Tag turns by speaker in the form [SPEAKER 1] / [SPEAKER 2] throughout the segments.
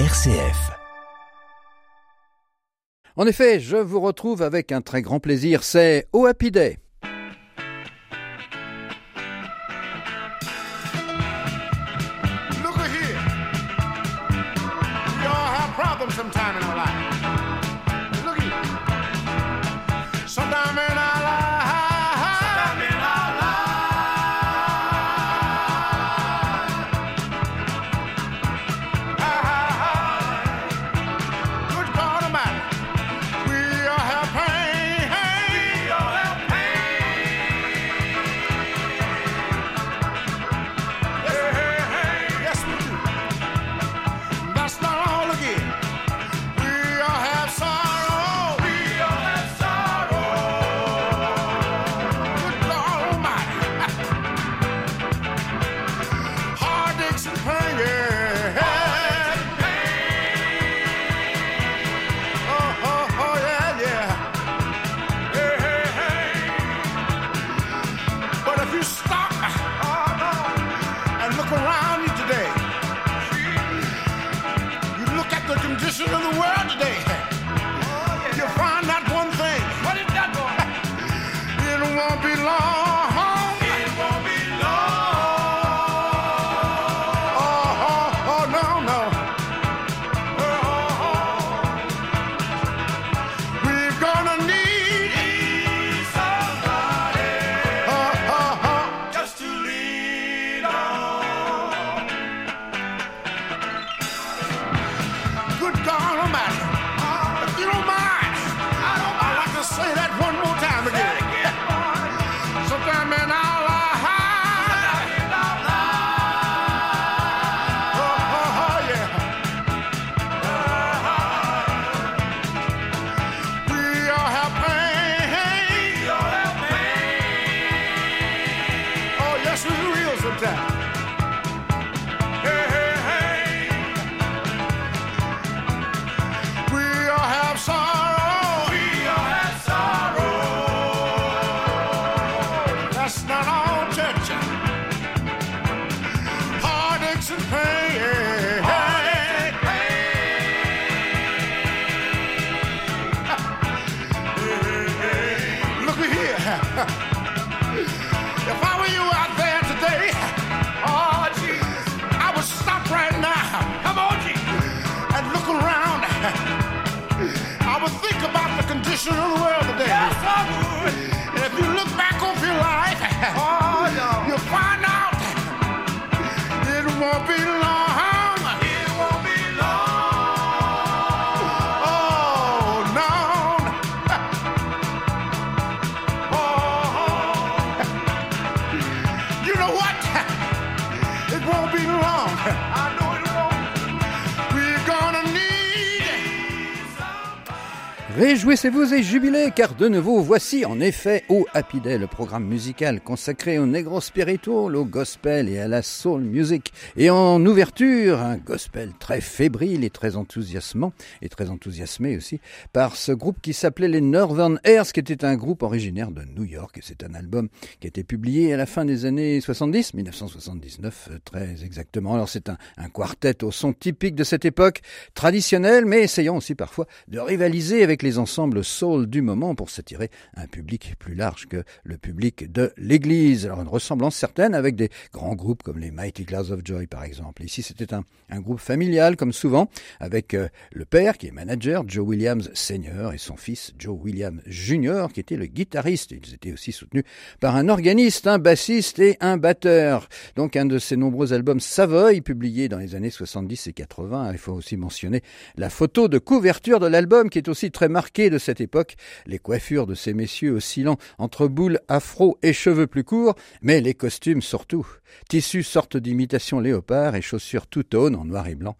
[SPEAKER 1] RCF.
[SPEAKER 2] En effet, je vous retrouve avec un très grand plaisir, c'est au.
[SPEAKER 3] emotional
[SPEAKER 2] Réjouissez-vous et jubilez, car de nouveau, voici en effet au Happy Day, le programme musical consacré au negro spiritual, au gospel et à la soul music. Et en ouverture, un gospel très fébrile et très enthousiasmant, et très enthousiasmé aussi, par ce groupe qui s'appelait les Northern Airs, qui était un groupe originaire de New York. Et c'est un album qui a été publié à la fin des années 70, 1979 euh, très exactement. Alors c'est un, un quartet au son typique de cette époque, traditionnel, mais essayant aussi parfois de rivaliser avec les ensembles soul du moment pour s'attirer un public plus large que le public de l'église. Alors une ressemblance certaine avec des grands groupes comme les Mighty Clouds of Joy par exemple. Ici c'était un, un groupe familial comme souvent avec euh, le père qui est manager, Joe Williams Senior et son fils Joe Williams Jr. qui était le guitariste. Ils étaient aussi soutenus par un organiste, un bassiste et un batteur. Donc un de ces nombreux albums Savoy publiés dans les années 70 et 80. Il faut aussi mentionner la photo de couverture de l'album qui est aussi très marquée de cette époque. Les coiffures de ces messieurs oscillant entre boules afro et cheveux plus courts, mais les costumes surtout. Tissus sorte d'imitation léopard et chaussures tout tone en noir et blanc.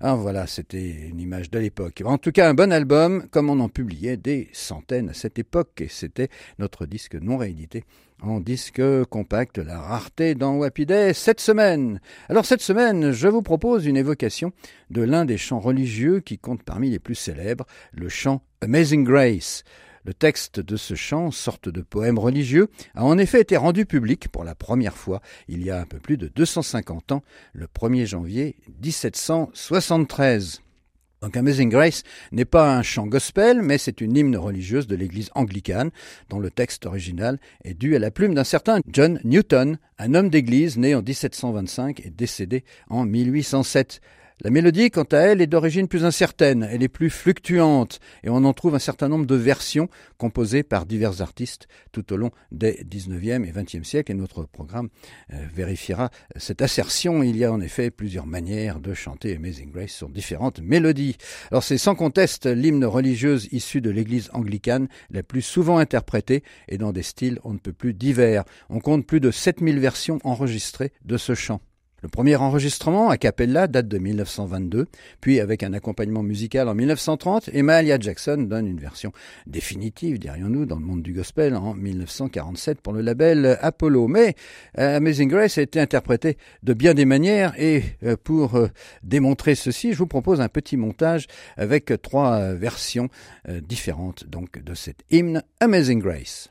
[SPEAKER 2] Ah voilà, c'était une image de l'époque. En tout cas, un bon album, comme on en publiait des centaines à cette époque, et c'était notre disque non réédité en disque compact, la rareté dans Wappy Day cette semaine. Alors cette semaine, je vous propose une évocation de l'un des chants religieux qui compte parmi les plus célèbres, le chant Amazing Grace. Le texte de ce chant, sorte de poème religieux, a en effet été rendu public pour la première fois il y a un peu plus de 250 ans, le 1er janvier 1773. Donc Amazing Grace n'est pas un chant gospel, mais c'est une hymne religieuse de l'église anglicane, dont le texte original est dû à la plume d'un certain John Newton, un homme d'église né en 1725 et décédé en 1807. La mélodie, quant à elle, est d'origine plus incertaine, elle est plus fluctuante, et on en trouve un certain nombre de versions composées par divers artistes tout au long des 19e et 20e siècles, et notre programme euh, vérifiera cette assertion. Il y a en effet plusieurs manières de chanter Amazing Grace sur différentes mélodies. Alors c'est sans conteste l'hymne religieuse issu de l'église anglicane la plus souvent interprétée, et dans des styles on ne peut plus divers. On compte plus de 7000 versions enregistrées de ce chant. Le premier enregistrement a cappella date de 1922, puis avec un accompagnement musical en 1930, et Mahalia Jackson donne une version définitive, dirions-nous, dans le monde du gospel en 1947 pour le label Apollo. Mais euh, Amazing Grace a été interprété de bien des manières, et euh, pour euh, démontrer ceci, je vous propose un petit montage avec trois versions différentes donc de cet hymne Amazing Grace.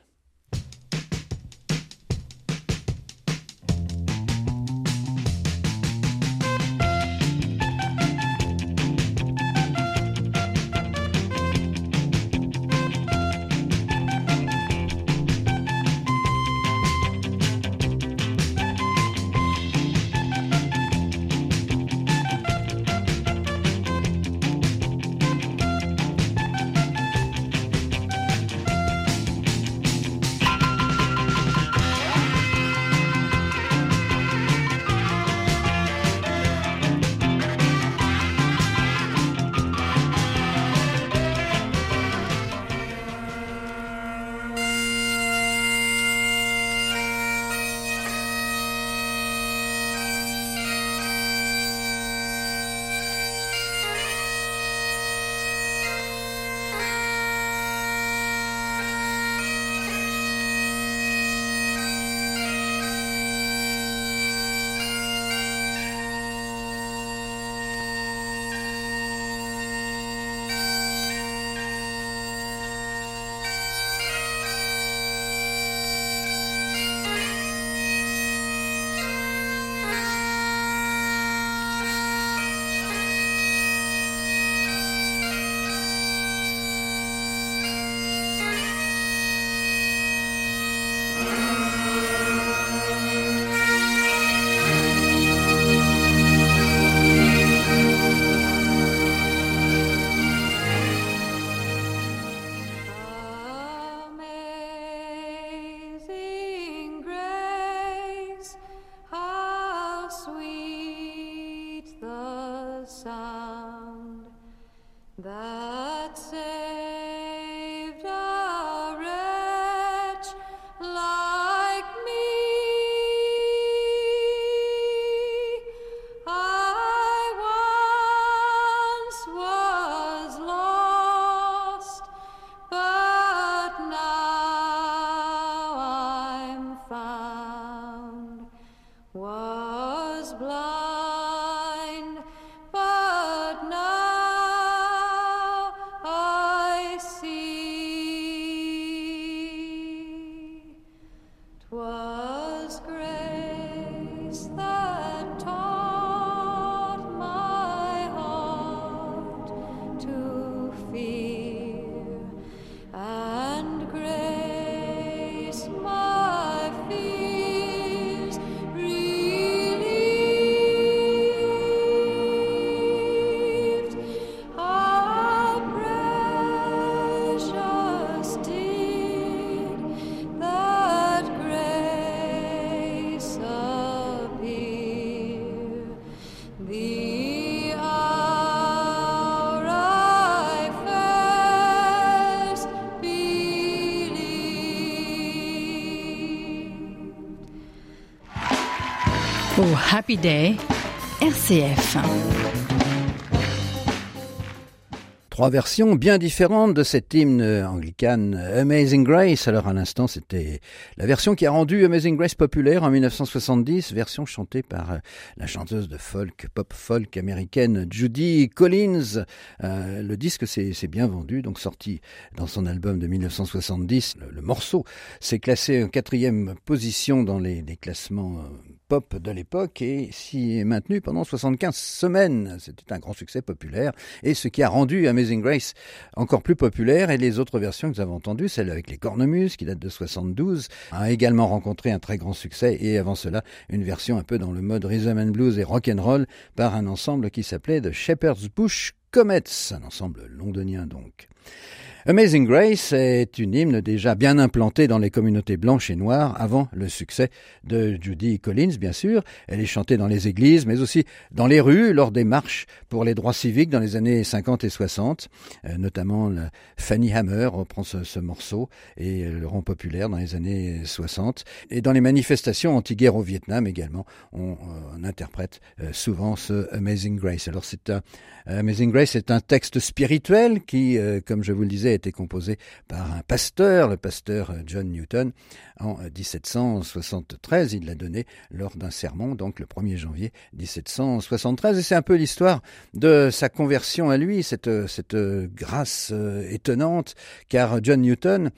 [SPEAKER 1] Happy Day, RCF.
[SPEAKER 2] Trois versions bien différentes de cet hymne anglican Amazing Grace. Alors à l'instant, c'était la version qui a rendu Amazing Grace populaire en 1970, version chantée par euh, la chanteuse de folk, pop folk américaine Judy Collins. Euh, le disque s'est bien vendu, donc sorti dans son album de 1970. Le, morceau s'est classé en quatrième position dans les, les classements euh, pop de l'époque et s'y est maintenu pendant 75 semaines. C'était un grand succès populaire et ce qui a rendu Amazing Grace encore plus populaire et les autres versions que nous avons entendues, celle avec les cornemuses qui date de 72, a également rencontré un très grand succès et avant cela une version un peu dans le mode rhythm and blues et rock and roll par un ensemble qui s'appelait The Shepherd's Bush Comets, un ensemble londonien donc. Amazing Grace est une hymne déjà bien implantée dans les communautés blanches et noires avant le succès de Judy Collins, bien sûr. Elle est chantée dans les églises, mais aussi dans les rues, lors des marches pour les droits civiques dans les années 50 et 60. Euh, notamment Fanny Hammer reprend ce, morceau et le rend populaire dans les années 60. Et dans les manifestations anti-guerre au Vietnam également, on, interprète euh, souvent ce Amazing Grace. Alors c'est Amazing Grace est un texte spirituel qui, euh, comme je vous le disais, a été composé par un pasteur, le pasteur John Newton, en 1773. Il l'a donné lors d'un sermon, donc le 1er janvier 1773. Et c'est un peu l'histoire de sa conversion à lui, cette, cette grâce euh, étonnante, car John Newton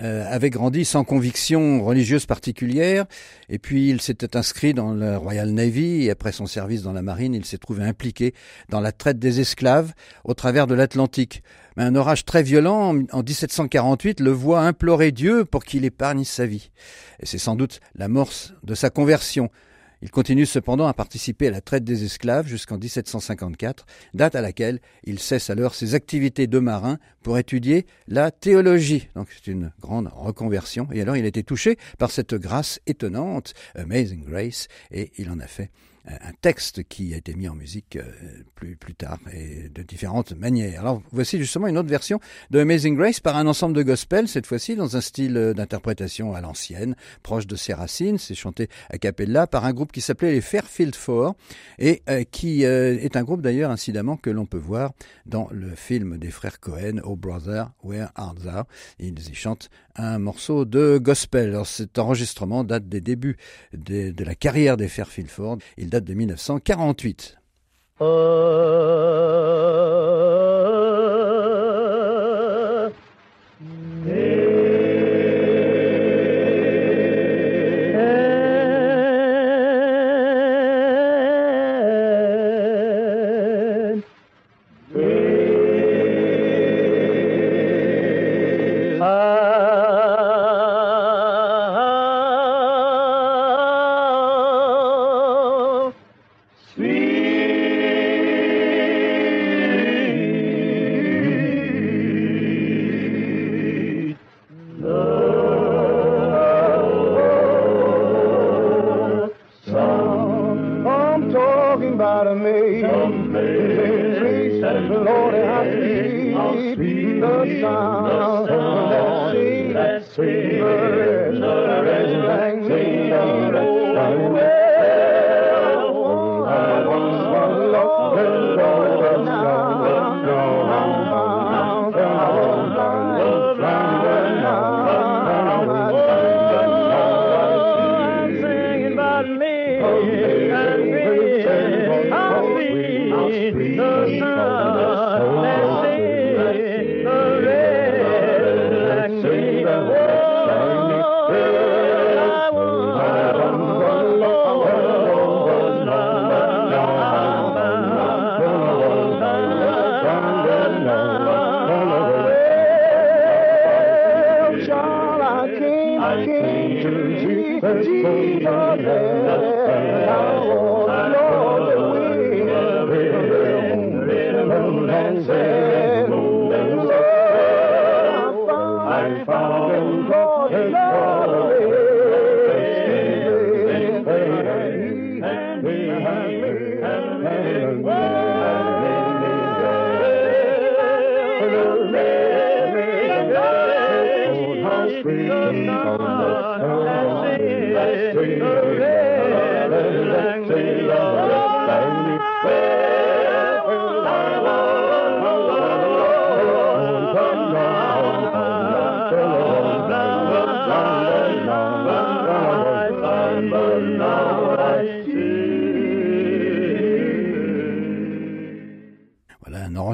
[SPEAKER 2] euh, avait grandi sans conviction religieuse particulière, et puis il s'était inscrit dans la Royal Navy, et après son service dans la marine, il s'est trouvé impliqué dans la traite des esclaves au travers de l'Atlantique. Mais un orage très violent, en 1748, le voit implorer Dieu pour qu'il épargne sa vie. Et c'est sans doute l'amorce de sa conversion. Il continue cependant à participer à la traite des esclaves jusqu'en 1754, date à laquelle il cesse alors ses activités de marin pour étudier la théologie. Donc c'est une grande reconversion. Et alors il a été touché par cette grâce étonnante, Amazing Grace, et il en a fait un texte qui a été mis en musique euh, plus, plus tard et de différentes manières. Alors voici justement une autre version de Amazing Grace par un ensemble de gospel, cette fois-ci dans un style euh, d'interprétation à l'ancienne, proche de ses racines. C'est chanté a cappella par un groupe qui s'appelait les Fairfield Four et euh, qui est un groupe d'ailleurs incidemment que l'on peut voir dans le film des frères Cohen, Oh Brother, Where Art Thou? Ils y chantent un morceau de gospel. Cet enregistrement date des débuts de, la carrière des Fairfield Four. Il date de 1948. Voilà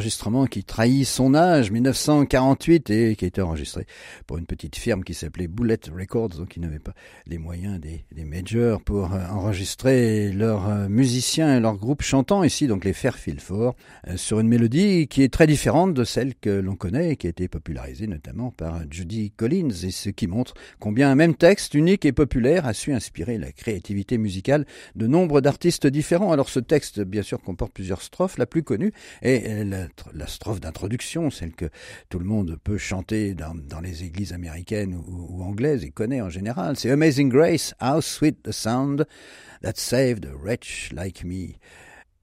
[SPEAKER 2] enregistrement qui trahit son âge, 1948, et qui a été enregistré pour une petite firme qui s'appelait Bullet Records, donc qui n'avait pas les moyens des, majors pour euh, enregistrer leurs euh, musiciens et leurs groupes chantants, ici donc les Fairfield Four, euh, sur une mélodie qui est très différente de celle que l'on connaît et qui a été popularisée notamment par Judy Collins, et ce qui montre combien un même texte unique et populaire a su inspirer la créativité musicale de nombre d'artistes différents. Alors ce texte, bien sûr, comporte plusieurs strophes. La plus connue est la, la strophe d'introduction, celle que tout le monde peut chanter dans, les églises américaines ou, ou, anglaises et connaît en général. C'est Amazing Grace, How Sweet the Sound That Saved a Wretch Like Me.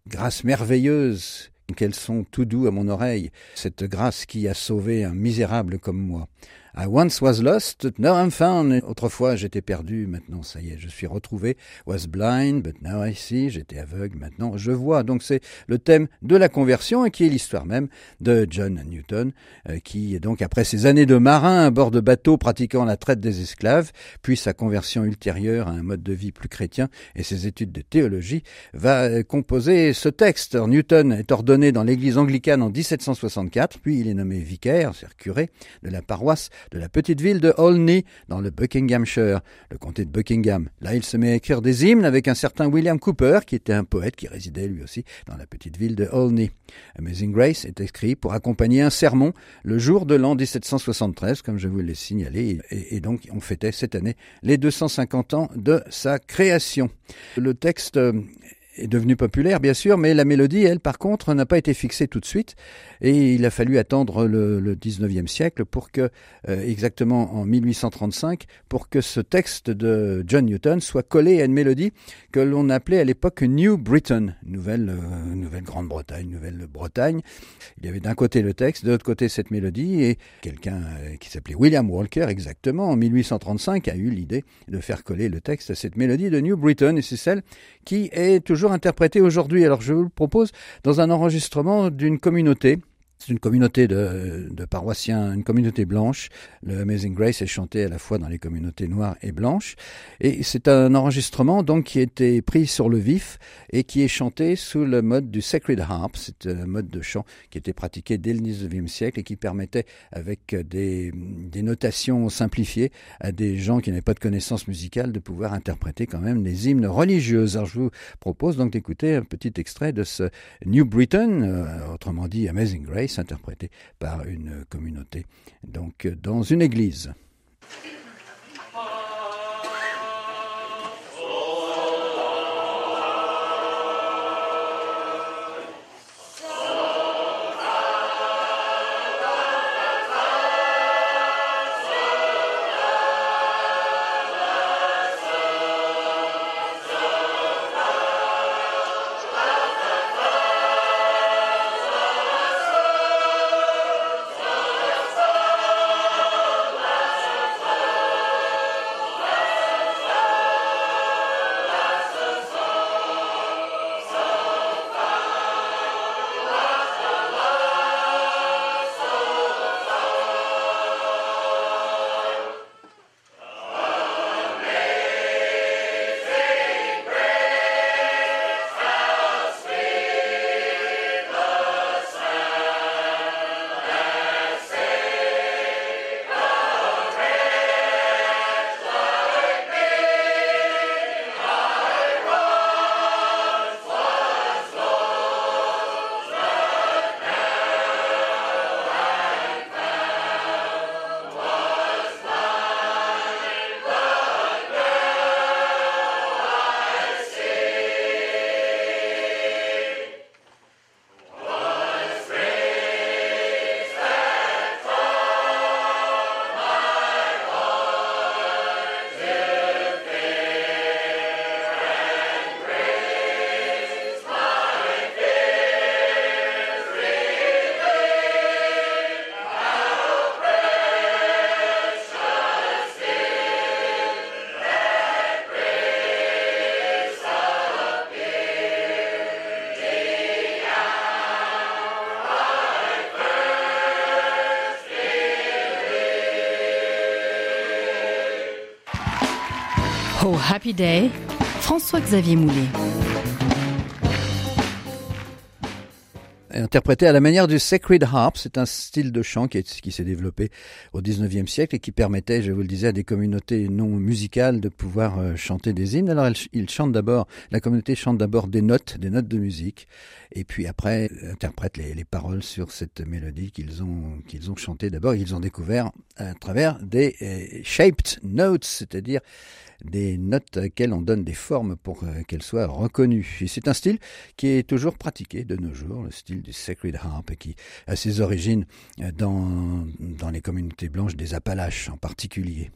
[SPEAKER 2] Grâce merveilleuse qu'elles sont tout doux à mon oreille, cette grâce qui a sauvé un misérable comme moi. I once was lost, now I'm found. Autrefois, j'étais perdu, maintenant, ça y est, je suis retrouvé. Was blind, but now I see. J'étais aveugle, maintenant, je vois. Donc, c'est le thème de la conversion et qui est l'histoire même de John Newton, euh, qui, donc, après ses années de marin à bord de bateaux pratiquant la traite des esclaves, puis sa conversion ultérieure à un mode de vie plus chrétien et ses études de théologie, va euh, composer ce texte. Alors, Newton est ordonné dans l'église anglicane en 1764, puis il est nommé vicaire, c'est-à-dire curé, de la paroisse de la petite ville de Olney, dans le Buckinghamshire, le comté de Buckingham. Là, il se met à écrire des hymnes avec un certain William Cooper, qui était un poète qui résidait lui aussi dans la petite ville de Olney. Amazing Grace est écrit pour accompagner un sermon le jour de l'an 1773, comme je vous l'ai signalé, et, et donc on fêtait cette année les 250 ans de sa création. Le texte est devenu populaire, bien sûr, mais la mélodie, elle, par contre, n'a pas été fixée tout de suite. Et il a fallu attendre le, le 19e siècle pour que, euh, exactement en 1835, pour que ce texte de John Newton soit collé à une mélodie que l'on appelait à l'époque New Britain, nouvelle, euh, nouvelle Grande-Bretagne, nouvelle Bretagne. Il y avait d'un côté le texte, de l'autre côté cette mélodie, et quelqu'un euh, qui s'appelait William Walker, exactement, en 1835, a eu l'idée de faire coller le texte à cette mélodie de New Britain, et c'est celle qui est toujours interprétée aujourd'hui. Alors je vous le propose dans un enregistrement d'une communauté c'est une communauté de, de, paroissiens, une communauté blanche. Le Amazing Grace est chanté à la fois dans les communautés noires et blanches. Et c'est un enregistrement donc qui a été pris sur le vif et qui est chanté sous le mode du Sacred Harp. C'est un mode de chant qui était pratiqué dès le 19e siècle et qui permettait, avec des, des notations simplifiées, à des gens qui n'avaient pas de connaissances musicales de pouvoir interpréter quand même des hymnes religieuses. Alors je vous propose donc d'écouter un petit extrait de ce New Britain, euh, autrement dit Amazing Grace interprété par une communauté, donc dans une église.
[SPEAKER 1] Happy Day, François-Xavier Moulet.
[SPEAKER 2] interprété à la manière du Sacred Harp. C'est un style de chant qui, qui s'est développé au 19e siècle et qui permettait, je vous le disais, à des communautés non musicales de pouvoir euh, chanter des hymnes. Alors, ils chantent d'abord, la communauté chante d'abord des notes, des notes de musique, et puis après interprète les, les paroles sur cette mélodie qu'ils ont, qu'ils ont chantée d'abord. Ils ont découvert à travers des euh, shaped notes, c'est-à-dire des notes à lesquelles on donne des formes pour euh, qu'elles soient reconnues. Et c'est un style qui est toujours pratiqué de nos jours, le style du Sacred Harp, qui a ses origines euh, dans, dans les communautés blanches des Appalaches en particulier.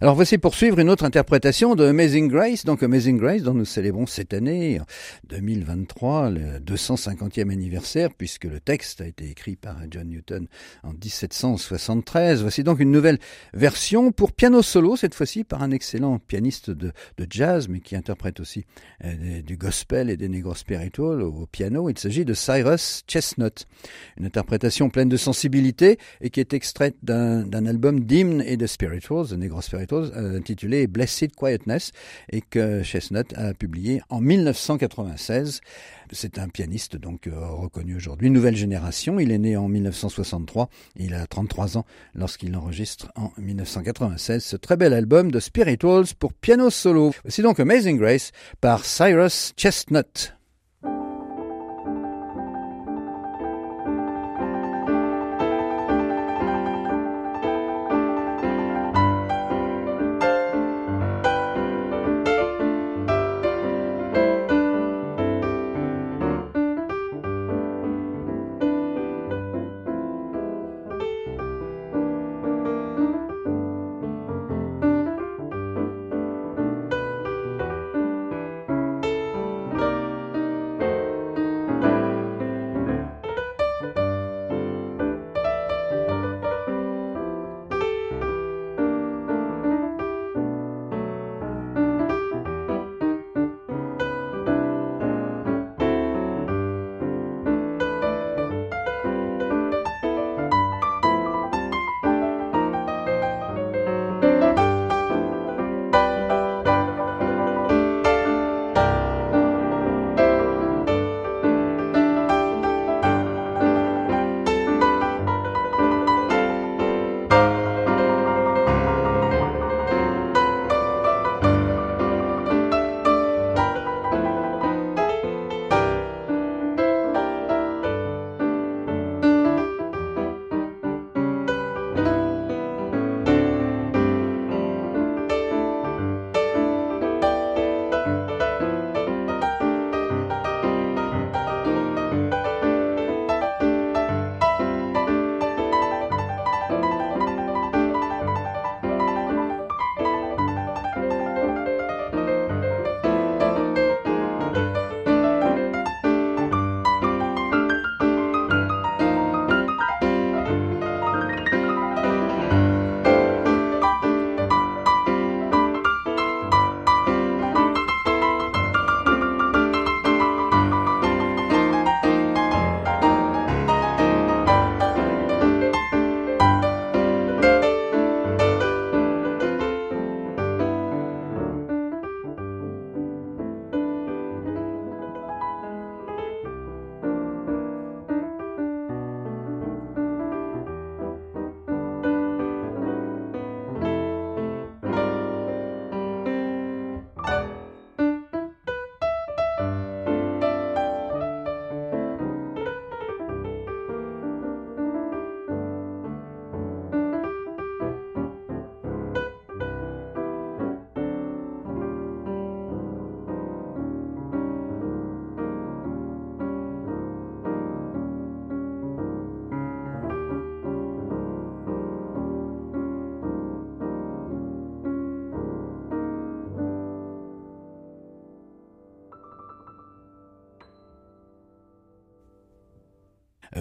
[SPEAKER 2] Alors voici pour suivre une autre interprétation de Amazing Grace, donc Amazing Grace dont nous célébrons cette année, 2023, le 250e anniversaire, puisque le texte a été écrit par John Newton en 1773. Voici donc une nouvelle version pour piano solo, cette fois-ci par un excellent pianiste de, jazz, mais qui interprète aussi euh, du gospel et des negro spiritual au, piano. Il s'agit de Cyrus Chestnut, une interprétation pleine de sensibilité et qui est extraite d'un album d'hymnes et de spirituals, de Spiritus euh, intitulé Blessed Quietness et que Chestnut a publié en 1996. C'est un pianiste donc euh, reconnu aujourd'hui, nouvelle génération. Il est né en 1963 et il a 33 ans lorsqu'il enregistre en 1996 ce très bel album de Spirituals pour piano solo. Voici donc Amazing Grace par Cyrus Chestnut.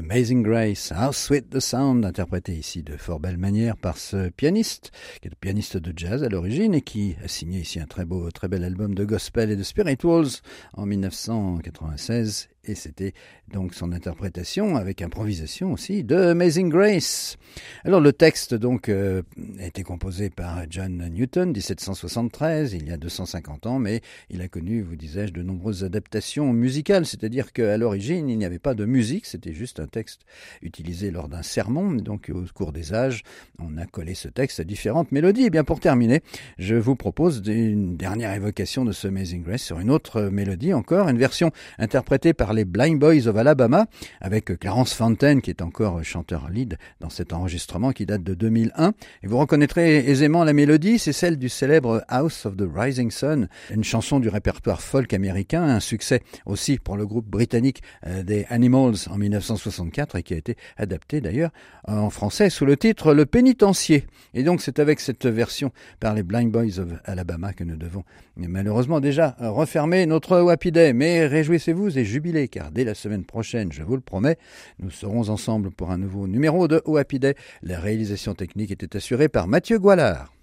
[SPEAKER 2] Amazing Grace, How Sweet the Sound, interprété ici de fort belle manière par ce pianiste, qui est pianiste de jazz à l'origine et qui a signé ici un très beau, très bel album de gospel et de spirituals en 1996 et c'était donc son interprétation avec improvisation aussi de Amazing Grace. Alors le texte donc euh, a été composé par John Newton 1773 il y a 250 ans mais il a connu vous disais-je de nombreuses adaptations musicales. C'est-à-dire qu'à l'origine il n'y avait pas de musique. C'était juste un texte utilisé lors d'un sermon. Donc au cours des âges on a collé ce texte à différentes mélodies. Et bien pour terminer je vous propose une dernière évocation de ce Amazing Grace sur une autre mélodie encore une version interprétée par les Blind Boys of Alabama avec Clarence Fontaine qui est encore chanteur lead dans cet enregistrement qui date de 2001 et vous reconnaîtrez aisément la mélodie c'est celle du célèbre House of the Rising Sun une chanson du répertoire folk américain un succès aussi pour le groupe britannique euh, des Animals en 1964 et qui a été adapté d'ailleurs en français sous le titre Le pénitencier. Et donc c'est avec cette version par les Blind Boys of Alabama que nous devons malheureusement déjà refermer notre Happy mais réjouissez-vous et jubilez car dès la semaine prochaine je vous le promets nous serons ensemble pour un nouveau numéro de O Happy Day. La réalisation technique était assurée par Mathieu Goualard